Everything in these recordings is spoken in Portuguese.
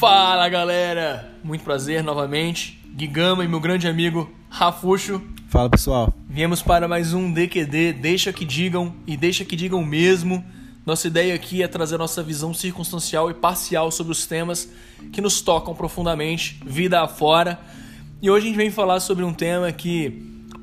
Fala galera, muito prazer novamente. Gigama e meu grande amigo Rafuxo. Fala pessoal. Viemos para mais um DQD, deixa que digam e deixa que digam mesmo. Nossa ideia aqui é trazer nossa visão circunstancial e parcial sobre os temas que nos tocam profundamente, vida afora. E hoje a gente vem falar sobre um tema que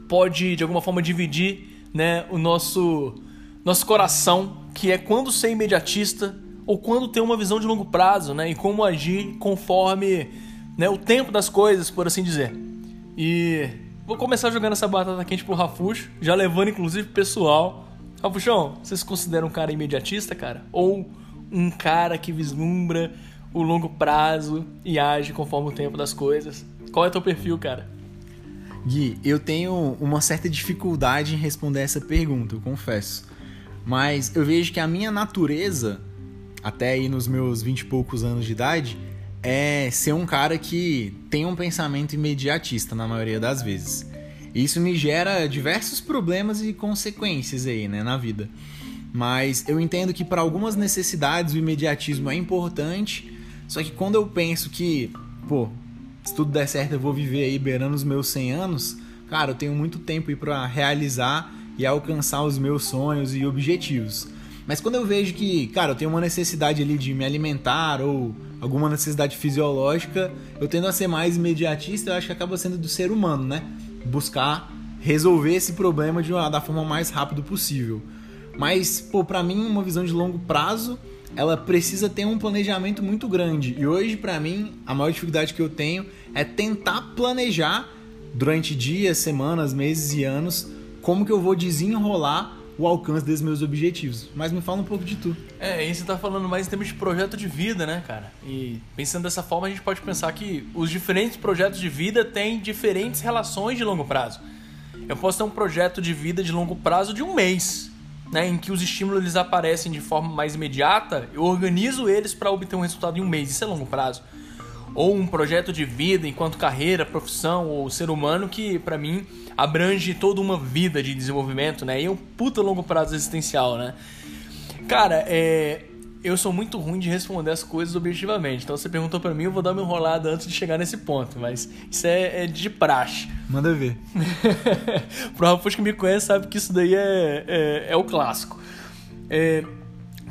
pode de alguma forma dividir, né, o nosso nosso coração, que é quando ser imediatista ou quando ter uma visão de longo prazo, né? E como agir conforme né, o tempo das coisas, por assim dizer. E vou começar jogando essa batata quente pro Rafuxo, já levando inclusive pessoal. Rafuxão, você se considera um cara imediatista, cara? Ou um cara que vislumbra o longo prazo e age conforme o tempo das coisas? Qual é teu perfil, cara? Gui, eu tenho uma certa dificuldade em responder essa pergunta, eu confesso. Mas eu vejo que a minha natureza até aí nos meus vinte e poucos anos de idade, é ser um cara que tem um pensamento imediatista na maioria das vezes. Isso me gera diversos problemas e consequências aí, né, na vida. Mas eu entendo que para algumas necessidades o imediatismo é importante, só que quando eu penso que, pô, se tudo der certo eu vou viver aí beirando os meus 100 anos, cara, eu tenho muito tempo aí para realizar e alcançar os meus sonhos e objetivos. Mas quando eu vejo que, cara, eu tenho uma necessidade ali de me alimentar ou alguma necessidade fisiológica, eu tendo a ser mais imediatista, eu acho que acaba sendo do ser humano, né? Buscar resolver esse problema de uma, da forma mais rápida possível. Mas, pô, pra mim, uma visão de longo prazo, ela precisa ter um planejamento muito grande. E hoje, para mim, a maior dificuldade que eu tenho é tentar planejar durante dias, semanas, meses e anos como que eu vou desenrolar o alcance desses meus objetivos. Mas me fala um pouco de tu. É, e você tá falando mais em termos de projeto de vida, né, cara? E pensando dessa forma, a gente pode pensar que os diferentes projetos de vida têm diferentes relações de longo prazo. Eu posso ter um projeto de vida de longo prazo de um mês, né, em que os estímulos eles aparecem de forma mais imediata, eu organizo eles para obter um resultado em um mês. Isso é longo prazo ou um projeto de vida enquanto carreira, profissão ou ser humano que para mim abrange toda uma vida de desenvolvimento, né? E é um puta longo prazo existencial, né? Cara, é, eu sou muito ruim de responder as coisas objetivamente. Então você perguntou para mim, eu vou dar uma enrolada antes de chegar nesse ponto, mas isso é, é de praxe. Manda ver. Pro Rafael que me conhece sabe que isso daí é, é, é o clássico. É,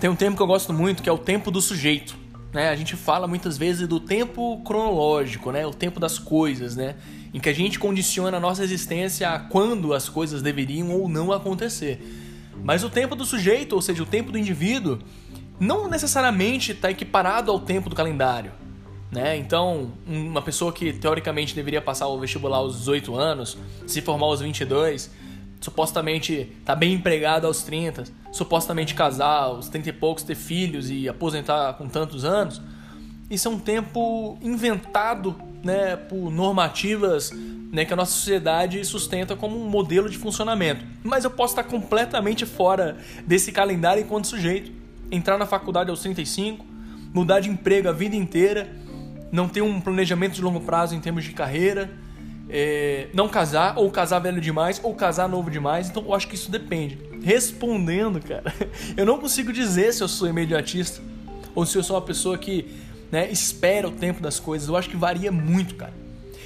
tem um termo que eu gosto muito que é o tempo do sujeito. Né? A gente fala muitas vezes do tempo cronológico, né? O tempo das coisas, né? Em que a gente condiciona a nossa existência a quando as coisas deveriam ou não acontecer. Mas o tempo do sujeito, ou seja, o tempo do indivíduo, não necessariamente está equiparado ao tempo do calendário. Né? Então, uma pessoa que teoricamente deveria passar o vestibular aos 18 anos, se formar aos 22, supostamente tá bem empregado aos 30, supostamente casar aos 30 e poucos, ter filhos e aposentar com tantos anos, isso é um tempo inventado né, por normativas né, que a nossa sociedade sustenta como um modelo de funcionamento. Mas eu posso estar completamente fora desse calendário enquanto sujeito. Entrar na faculdade aos 35, mudar de emprego a vida inteira, não ter um planejamento de longo prazo em termos de carreira, é, não casar, ou casar velho demais, ou casar novo demais. Então eu acho que isso depende. Respondendo, cara, eu não consigo dizer se eu sou imediatista ou se eu sou uma pessoa que né, espera o tempo das coisas. Eu acho que varia muito, cara.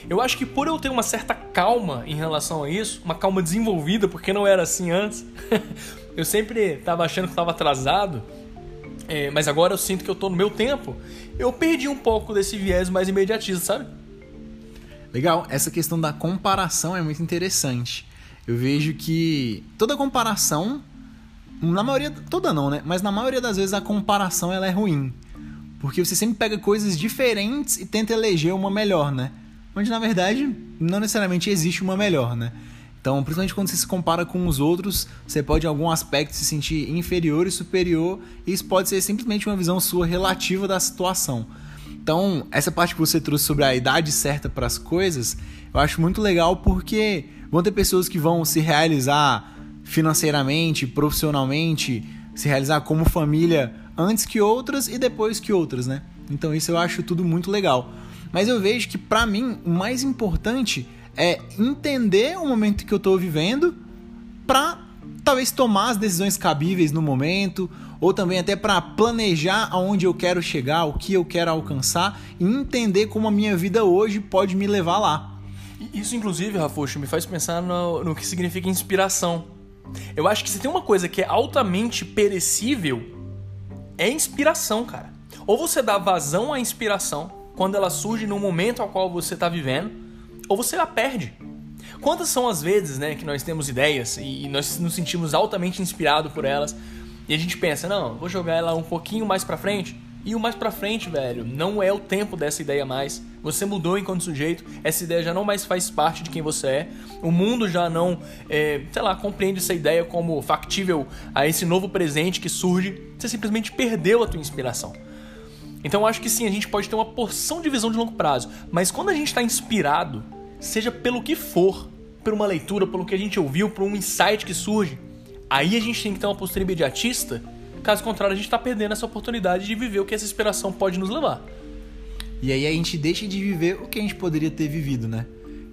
Eu acho que por eu ter uma certa calma em relação a isso, uma calma desenvolvida, porque não era assim antes, eu sempre estava achando que estava atrasado, é, mas agora eu sinto que eu estou no meu tempo. Eu perdi um pouco desse viés mais imediatista, sabe? Legal, essa questão da comparação é muito interessante. Eu vejo que toda comparação, na maioria, toda não, né? Mas na maioria das vezes a comparação ela é ruim. Porque você sempre pega coisas diferentes e tenta eleger uma melhor, né? Onde na verdade não necessariamente existe uma melhor, né? Então, principalmente quando você se compara com os outros, você pode em algum aspecto se sentir inferior e superior, e isso pode ser simplesmente uma visão sua relativa da situação. Então, essa parte que você trouxe sobre a idade certa para as coisas, eu acho muito legal porque vão ter pessoas que vão se realizar financeiramente, profissionalmente, se realizar como família antes que outras e depois que outras, né? Então, isso eu acho tudo muito legal. Mas eu vejo que para mim o mais importante é entender o momento que eu estou vivendo para talvez tomar as decisões cabíveis no momento, ou também até para planejar aonde eu quero chegar, o que eu quero alcançar e entender como a minha vida hoje pode me levar lá. Isso, inclusive, Rafuxo, me faz pensar no, no que significa inspiração. Eu acho que se tem uma coisa que é altamente perecível, é inspiração, cara. Ou você dá vazão à inspiração quando ela surge no momento ao qual você está vivendo, ou você a perde. Quantas são as vezes, né, que nós temos ideias e nós nos sentimos altamente inspirados por elas e a gente pensa, não, vou jogar ela um pouquinho mais para frente e o mais pra frente, velho, não é o tempo dessa ideia mais. Você mudou enquanto sujeito, essa ideia já não mais faz parte de quem você é. O mundo já não, é, sei lá, compreende essa ideia como factível a esse novo presente que surge. Você simplesmente perdeu a tua inspiração. Então eu acho que sim, a gente pode ter uma porção de visão de longo prazo, mas quando a gente está inspirado, seja pelo que for, por uma leitura, pelo que a gente ouviu, por um insight que surge, aí a gente tem que ter uma postura imediatista Caso contrário, a gente está perdendo essa oportunidade de viver o que essa inspiração pode nos levar. E aí a gente deixa de viver o que a gente poderia ter vivido, né?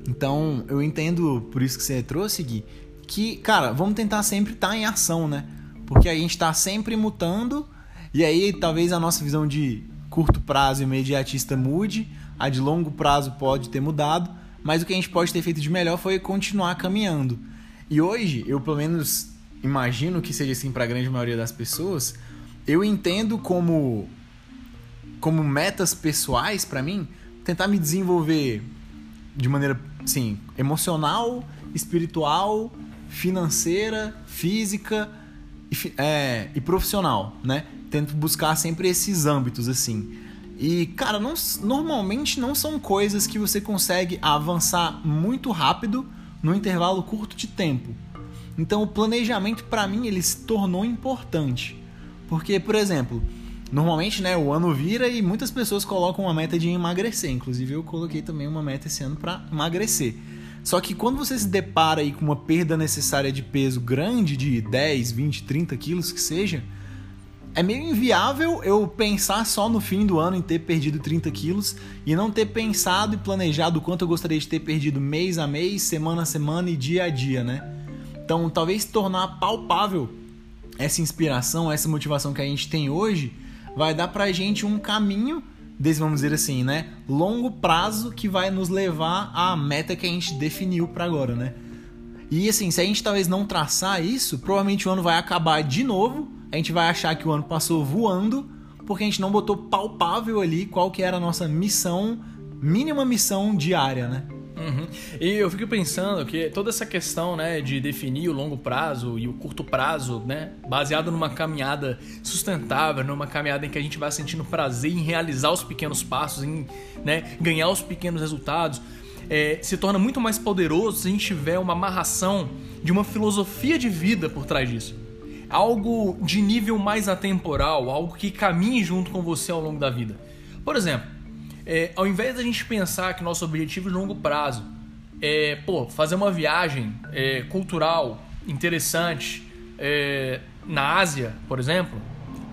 Então, eu entendo, por isso que você trouxe, Gui, que, cara, vamos tentar sempre estar tá em ação, né? Porque a gente está sempre mutando, e aí talvez a nossa visão de curto prazo imediatista mude, a de longo prazo pode ter mudado, mas o que a gente pode ter feito de melhor foi continuar caminhando. E hoje, eu pelo menos imagino que seja assim para a grande maioria das pessoas, eu entendo como como metas pessoais para mim tentar me desenvolver de maneira assim, emocional, espiritual, financeira, física e, é, e profissional, né? Tento buscar sempre esses âmbitos assim. E, cara, não, normalmente não são coisas que você consegue avançar muito rápido no intervalo curto de tempo. Então o planejamento para mim ele se tornou importante. Porque, por exemplo, normalmente, né, o ano vira e muitas pessoas colocam uma meta de emagrecer, inclusive eu coloquei também uma meta esse ano para emagrecer. Só que quando você se depara aí com uma perda necessária de peso grande de 10, 20, 30 quilos que seja, é meio inviável eu pensar só no fim do ano em ter perdido 30 quilos e não ter pensado e planejado o quanto eu gostaria de ter perdido mês a mês, semana a semana e dia a dia, né? Então, talvez tornar palpável essa inspiração, essa motivação que a gente tem hoje, vai dar pra gente um caminho desse, vamos dizer assim, né, longo prazo que vai nos levar à meta que a gente definiu para agora, né? E assim, se a gente talvez não traçar isso, provavelmente o ano vai acabar de novo, a gente vai achar que o ano passou voando, porque a gente não botou palpável ali qual que era a nossa missão, mínima missão diária, né? Uhum. E eu fico pensando que toda essa questão né, de definir o longo prazo e o curto prazo, né, baseado numa caminhada sustentável, numa caminhada em que a gente vai sentindo prazer em realizar os pequenos passos, em né, ganhar os pequenos resultados, é, se torna muito mais poderoso se a gente tiver uma amarração de uma filosofia de vida por trás disso. Algo de nível mais atemporal, algo que caminhe junto com você ao longo da vida. Por exemplo, é, ao invés da gente pensar que nosso objetivo de longo prazo é, pô, fazer uma viagem é, cultural interessante é, na Ásia, por exemplo,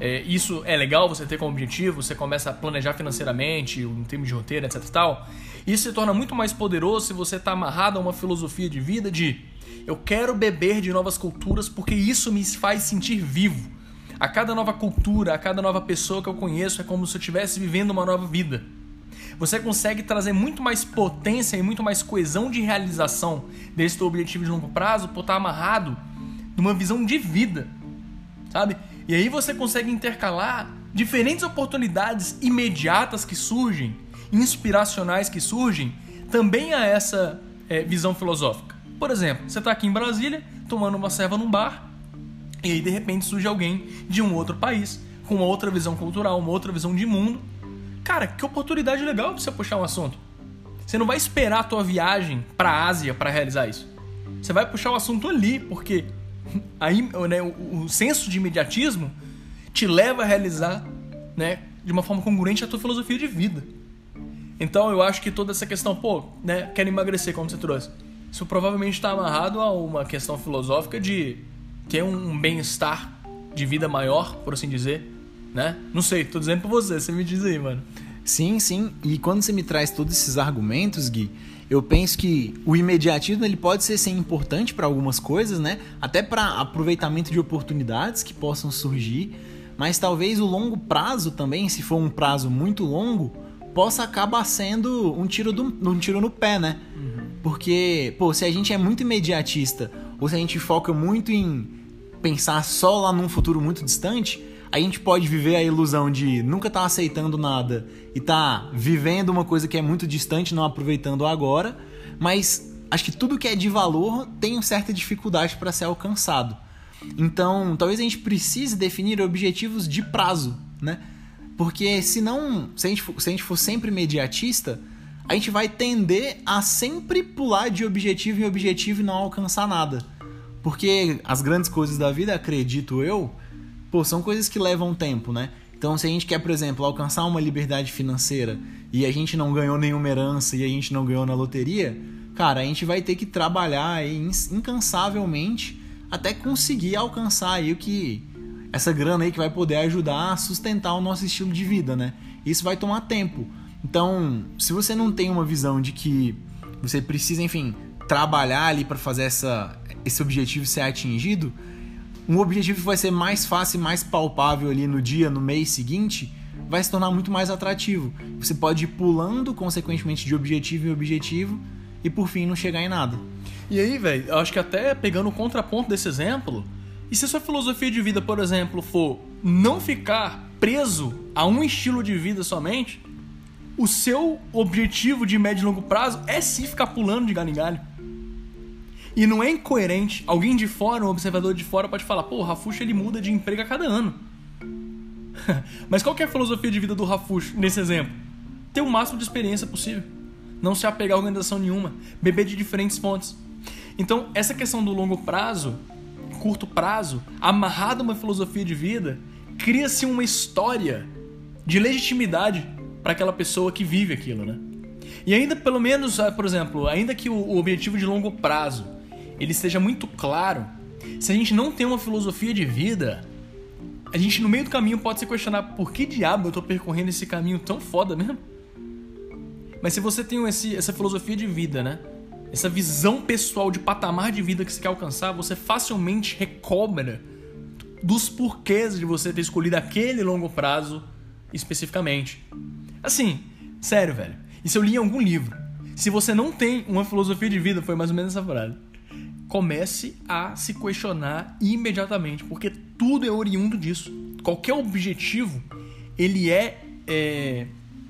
é, isso é legal você ter como objetivo, você começa a planejar financeiramente, em termos de roteiro, etc tal. Isso se torna muito mais poderoso se você está amarrado a uma filosofia de vida de eu quero beber de novas culturas porque isso me faz sentir vivo. A cada nova cultura, a cada nova pessoa que eu conheço é como se eu estivesse vivendo uma nova vida você consegue trazer muito mais potência e muito mais coesão de realização desse teu objetivo de longo prazo por estar amarrado numa visão de vida, sabe? E aí você consegue intercalar diferentes oportunidades imediatas que surgem, inspiracionais que surgem, também a essa é, visão filosófica. Por exemplo, você está aqui em Brasília tomando uma serva num bar e aí de repente surge alguém de um outro país com uma outra visão cultural, uma outra visão de mundo Cara, que oportunidade legal pra você puxar um assunto. Você não vai esperar a tua viagem pra Ásia para realizar isso. Você vai puxar o assunto ali, porque aí, né, o, o senso de imediatismo te leva a realizar né, de uma forma congruente a tua filosofia de vida. Então eu acho que toda essa questão, pô, né, quero emagrecer, como você trouxe. Isso provavelmente está amarrado a uma questão filosófica de ter um bem-estar de vida maior, por assim dizer, né? Não sei, tô dizendo pra você, você me diz aí, mano. Sim, sim. E quando você me traz todos esses argumentos, Gui, eu penso que o imediatismo ele pode ser sim importante para algumas coisas, né? Até para aproveitamento de oportunidades que possam surgir, mas talvez o longo prazo também, se for um prazo muito longo, possa acabar sendo um tiro, do, um tiro no pé, né? Uhum. Porque, pô, se a gente é muito imediatista ou se a gente foca muito em pensar só lá num futuro muito distante, a gente pode viver a ilusão de nunca estar tá aceitando nada e tá vivendo uma coisa que é muito distante, não aproveitando agora, mas acho que tudo que é de valor tem certa dificuldade para ser alcançado. Então, talvez a gente precise definir objetivos de prazo, né? Porque senão, se for, se a gente for sempre imediatista, a gente vai tender a sempre pular de objetivo em objetivo e não alcançar nada. Porque as grandes coisas da vida, acredito eu, pô, são coisas que levam tempo, né? Então, se a gente quer, por exemplo, alcançar uma liberdade financeira e a gente não ganhou nenhuma herança e a gente não ganhou na loteria, cara, a gente vai ter que trabalhar incansavelmente até conseguir alcançar aí o que essa grana aí que vai poder ajudar a sustentar o nosso estilo de vida, né? Isso vai tomar tempo. Então, se você não tem uma visão de que você precisa, enfim, trabalhar ali para fazer essa, esse objetivo ser atingido, um objetivo que vai ser mais fácil mais palpável ali no dia, no mês seguinte, vai se tornar muito mais atrativo. Você pode ir pulando, consequentemente, de objetivo em objetivo e por fim não chegar em nada. E aí, velho, eu acho que até pegando o contraponto desse exemplo, e se a sua filosofia de vida, por exemplo, for não ficar preso a um estilo de vida somente, o seu objetivo de médio e longo prazo é sim ficar pulando de galho em galho. E não é incoerente. Alguém de fora, um observador de fora, pode falar: pô, o Rafuxo ele muda de emprego a cada ano. Mas qual é a filosofia de vida do Rafuxo nesse exemplo? Ter o máximo de experiência possível. Não se apegar a organização nenhuma. Beber de diferentes fontes. Então, essa questão do longo prazo, curto prazo, amarrado a uma filosofia de vida, cria-se uma história de legitimidade para aquela pessoa que vive aquilo, né? E ainda, pelo menos, ah, por exemplo, ainda que o objetivo de longo prazo ele seja muito claro, se a gente não tem uma filosofia de vida, a gente no meio do caminho pode se questionar por que diabo eu tô percorrendo esse caminho tão foda mesmo? Mas se você tem esse, essa filosofia de vida, né? Essa visão pessoal de patamar de vida que você quer alcançar, você facilmente recobra dos porquês de você ter escolhido aquele longo prazo especificamente. Assim, sério, velho. Isso eu li em algum livro. Se você não tem uma filosofia de vida, foi mais ou menos essa frase comece a se questionar imediatamente, porque tudo é oriundo disso. Qualquer objetivo, ele é, é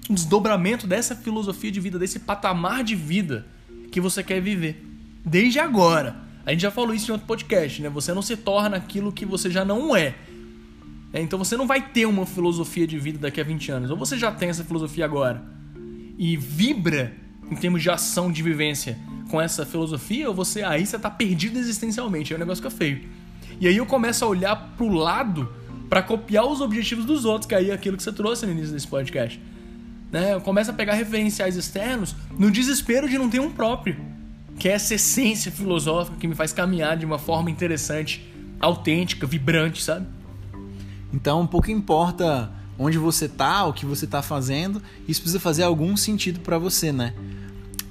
um desdobramento dessa filosofia de vida, desse patamar de vida que você quer viver. Desde agora. A gente já falou isso em outro podcast, né? Você não se torna aquilo que você já não é. É. Então você não vai ter uma filosofia de vida daqui a 20 anos. Ou você já tem essa filosofia agora e vibra em termos de ação, de vivência com essa filosofia, ou você aí você tá perdido existencialmente, aí o negócio fica feio. E aí eu começo a olhar pro lado para copiar os objetivos dos outros, que aí é aquilo que você trouxe no início desse podcast. Né? Eu começo a pegar referenciais externos no desespero de não ter um próprio, que é essa essência filosófica que me faz caminhar de uma forma interessante, autêntica, vibrante, sabe? Então, pouco importa onde você tá, o que você tá fazendo, isso precisa fazer algum sentido para você, né?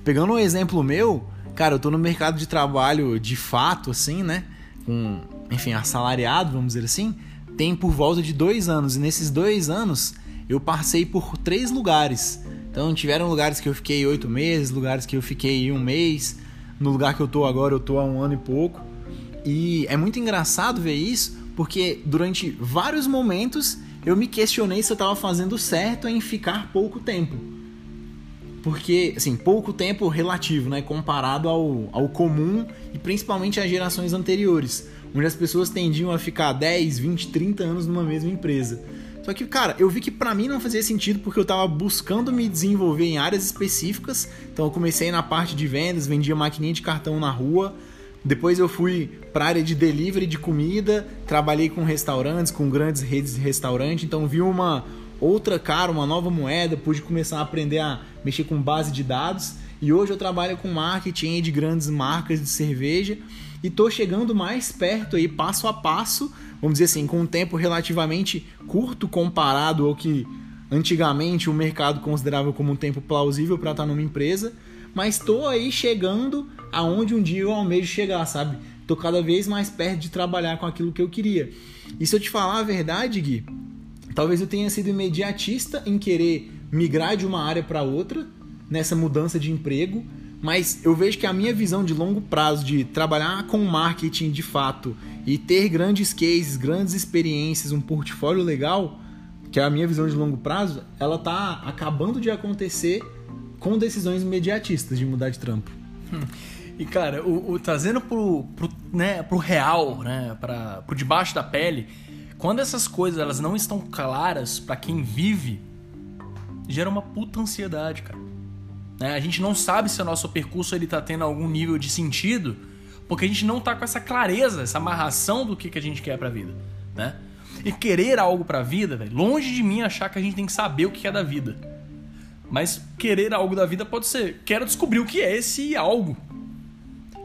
Pegando um exemplo meu, cara, eu tô no mercado de trabalho de fato, assim, né? Com, enfim, assalariado, vamos dizer assim, tem por volta de dois anos. E nesses dois anos eu passei por três lugares. Então tiveram lugares que eu fiquei oito meses, lugares que eu fiquei um mês. No lugar que eu tô agora, eu tô há um ano e pouco. E é muito engraçado ver isso, porque durante vários momentos eu me questionei se eu estava fazendo certo em ficar pouco tempo. Porque, assim, pouco tempo relativo, né? Comparado ao, ao comum e principalmente às gerações anteriores, onde as pessoas tendiam a ficar 10, 20, 30 anos numa mesma empresa. Só que, cara, eu vi que para mim não fazia sentido porque eu tava buscando me desenvolver em áreas específicas. Então eu comecei na parte de vendas, vendia maquininha de cartão na rua. Depois eu fui para área de delivery de comida, trabalhei com restaurantes, com grandes redes de restaurante, então vi uma outra cara, uma nova moeda, pude começar a aprender a mexer com base de dados e hoje eu trabalho com marketing de grandes marcas de cerveja e estou chegando mais perto aí, passo a passo, vamos dizer assim, com um tempo relativamente curto comparado ao que antigamente o mercado considerava como um tempo plausível para estar numa empresa, mas estou aí chegando aonde um dia eu almejo chegar, sabe? Tô cada vez mais perto de trabalhar com aquilo que eu queria. E se eu te falar a verdade, Gui, talvez eu tenha sido imediatista em querer migrar de uma área para outra nessa mudança de emprego, mas eu vejo que a minha visão de longo prazo de trabalhar com marketing de fato e ter grandes cases, grandes experiências, um portfólio legal, que é a minha visão de longo prazo, ela tá acabando de acontecer com decisões imediatistas de mudar de trampo. Hum. E cara, o, o, trazendo pro, pro, né, pro real, né, pra, pro debaixo da pele, quando essas coisas elas não estão claras para quem vive, gera uma puta ansiedade, cara. Né? A gente não sabe se o nosso percurso ele tá tendo algum nível de sentido, porque a gente não tá com essa clareza, essa amarração do que, que a gente quer pra vida, né? E querer algo pra vida, velho, longe de mim achar que a gente tem que saber o que é da vida. Mas querer algo da vida pode ser, quero descobrir o que é esse algo,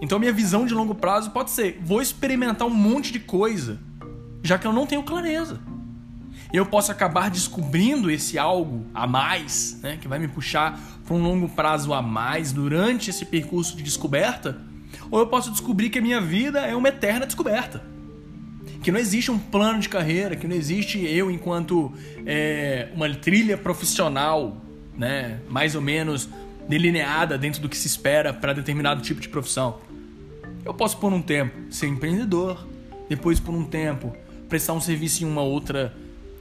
então minha visão de longo prazo pode ser: vou experimentar um monte de coisa, já que eu não tenho clareza. Eu posso acabar descobrindo esse algo a mais, né, que vai me puxar para um longo prazo a mais durante esse percurso de descoberta, ou eu posso descobrir que a minha vida é uma eterna descoberta. Que não existe um plano de carreira, que não existe eu enquanto é, uma trilha profissional, né, mais ou menos delineada dentro do que se espera para determinado tipo de profissão. Eu posso por um tempo ser empreendedor, depois por um tempo prestar um serviço em uma outra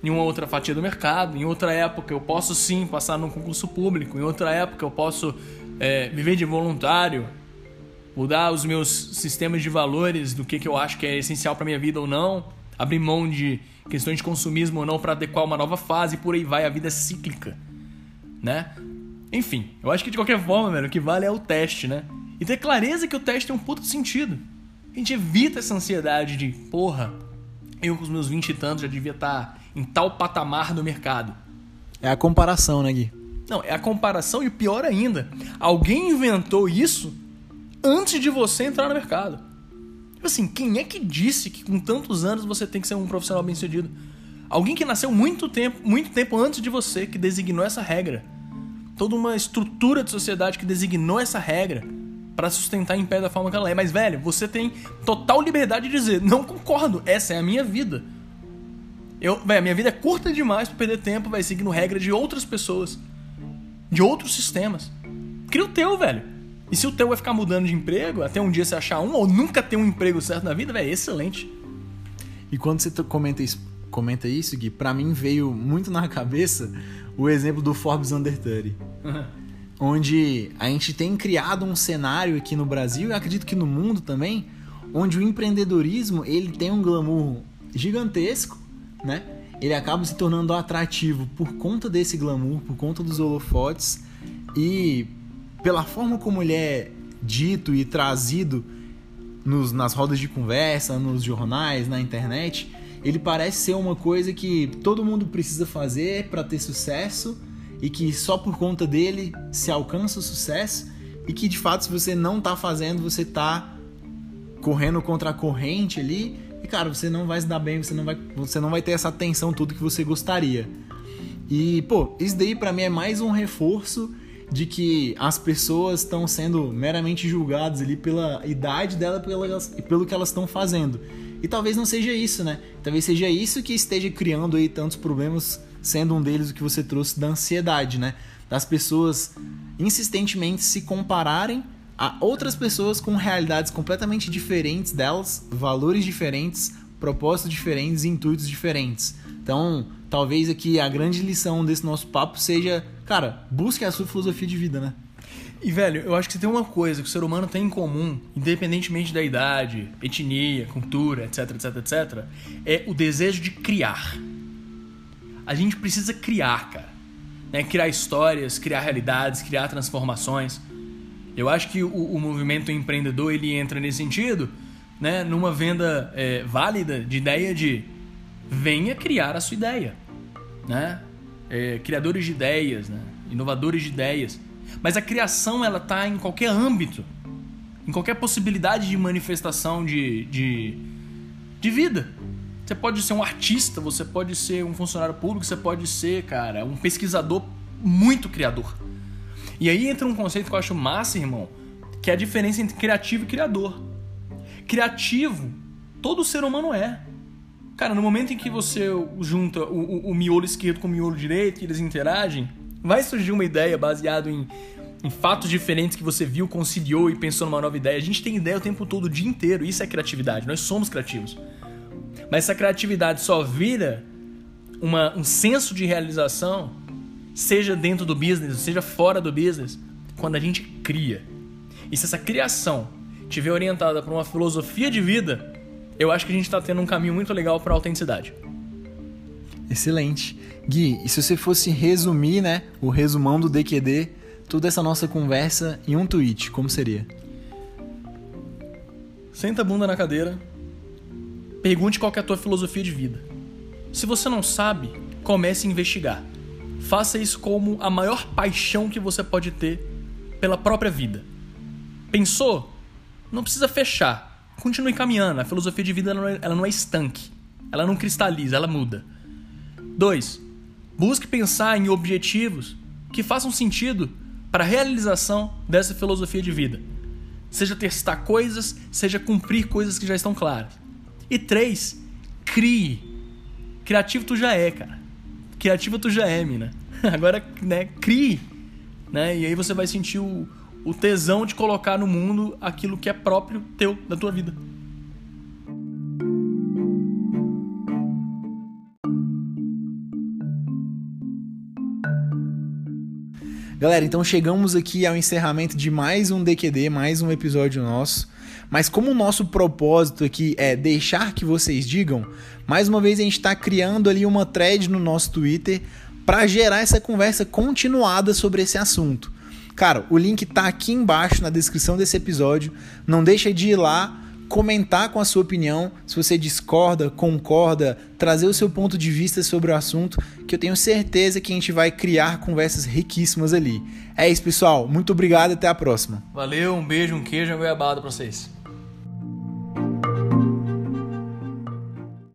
em uma outra fatia do mercado, em outra época eu posso sim passar num concurso público, em outra época eu posso é, viver de voluntário, mudar os meus sistemas de valores do que, que eu acho que é essencial para minha vida ou não, abrir mão de questões de consumismo ou não para adequar uma nova fase, e por aí vai, a vida é cíclica, né? Enfim, eu acho que de qualquer forma, velho, o que vale é o teste, né? E ter clareza que o teste tem um puto sentido. A gente evita essa ansiedade de, porra, eu com os meus 20 e tantos já devia estar tá em tal patamar do mercado. É a comparação, né, Gui? Não, é a comparação e pior ainda, alguém inventou isso antes de você entrar no mercado. Tipo assim, quem é que disse que com tantos anos você tem que ser um profissional bem-sucedido? Alguém que nasceu muito tempo, muito tempo antes de você que designou essa regra. Toda uma estrutura de sociedade que designou essa regra para sustentar em pé da forma que ela é. Mas, velho, você tem total liberdade de dizer: não concordo, essa é a minha vida. Eu, velho, minha vida é curta demais para perder tempo, vai seguindo regra de outras pessoas, de outros sistemas. Cria o teu, velho. E se o teu vai ficar mudando de emprego, até um dia você achar um, ou nunca ter um emprego certo na vida, velho, é excelente. E quando você comenta isso, comenta isso, Gui, pra mim veio muito na cabeça o exemplo do Forbes Under 30. Uhum onde a gente tem criado um cenário aqui no Brasil e acredito que no mundo também, onde o empreendedorismo ele tem um glamour gigantesco, né? Ele acaba se tornando atrativo por conta desse glamour, por conta dos holofotes e pela forma como ele é dito e trazido nos, nas rodas de conversa, nos jornais, na internet, ele parece ser uma coisa que todo mundo precisa fazer para ter sucesso e que só por conta dele se alcança o sucesso e que de fato se você não tá fazendo, você tá correndo contra a corrente ali e cara, você não vai se dar bem, você não vai, você não vai ter essa atenção tudo que você gostaria. E pô, isso daí para mim é mais um reforço de que as pessoas estão sendo meramente julgadas ali pela idade dela e pelo que elas estão fazendo. E talvez não seja isso, né? Talvez seja isso que esteja criando aí tantos problemas sendo um deles o que você trouxe da ansiedade, né? Das pessoas insistentemente se compararem a outras pessoas com realidades completamente diferentes delas, valores diferentes, propósitos diferentes, intuitos diferentes. Então, talvez aqui a grande lição desse nosso papo seja, cara, busque a sua filosofia de vida, né? E, velho, eu acho que tem uma coisa que o ser humano tem em comum, independentemente da idade, etnia, cultura, etc, etc, etc, é o desejo de criar a gente precisa criar, cara. Né? Criar histórias, criar realidades, criar transformações. Eu acho que o, o movimento empreendedor ele entra nesse sentido, né? numa venda é, válida de ideia de venha criar a sua ideia. Né? É, criadores de ideias, né? inovadores de ideias. Mas a criação ela está em qualquer âmbito, em qualquer possibilidade de manifestação de, de, de vida. Você pode ser um artista, você pode ser um funcionário público, você pode ser, cara, um pesquisador muito criador. E aí entra um conceito que eu acho massa, irmão, que é a diferença entre criativo e criador. Criativo, todo ser humano é. Cara, no momento em que você junta o, o, o miolo esquerdo com o miolo direito e eles interagem, vai surgir uma ideia baseada em, em fatos diferentes que você viu, conciliou e pensou numa nova ideia. A gente tem ideia o tempo todo, o dia inteiro. Isso é criatividade. Nós somos criativos. Mas essa criatividade só vira uma, um senso de realização, seja dentro do business, seja fora do business, quando a gente cria. E se essa criação estiver orientada para uma filosofia de vida, eu acho que a gente está tendo um caminho muito legal para a autenticidade. Excelente. Gui, e se você fosse resumir, né, o resumão do DQD, toda essa nossa conversa em um tweet, como seria? Senta a bunda na cadeira, pergunte qual é a tua filosofia de vida. Se você não sabe, comece a investigar. Faça isso como a maior paixão que você pode ter pela própria vida. Pensou? Não precisa fechar. Continue caminhando. A filosofia de vida ela não é, é estanque. Ela não cristaliza, ela muda. 2. Busque pensar em objetivos que façam sentido para a realização dessa filosofia de vida. Seja testar coisas, seja cumprir coisas que já estão claras. E três, crie. Criativo tu já é, cara. Criativo tu já é, mina. Agora, né, crie. Né? E aí você vai sentir o, o tesão de colocar no mundo aquilo que é próprio teu, da tua vida. Galera, então chegamos aqui ao encerramento de mais um DQD, mais um episódio nosso. Mas como o nosso propósito aqui é deixar que vocês digam, mais uma vez a gente está criando ali uma thread no nosso Twitter para gerar essa conversa continuada sobre esse assunto. Cara, o link tá aqui embaixo na descrição desse episódio. Não deixa de ir lá comentar com a sua opinião, se você discorda, concorda, trazer o seu ponto de vista sobre o assunto, que eu tenho certeza que a gente vai criar conversas riquíssimas ali. É isso, pessoal. Muito obrigado até a próxima. Valeu, um beijo, um queijo uma goiabada pra vocês.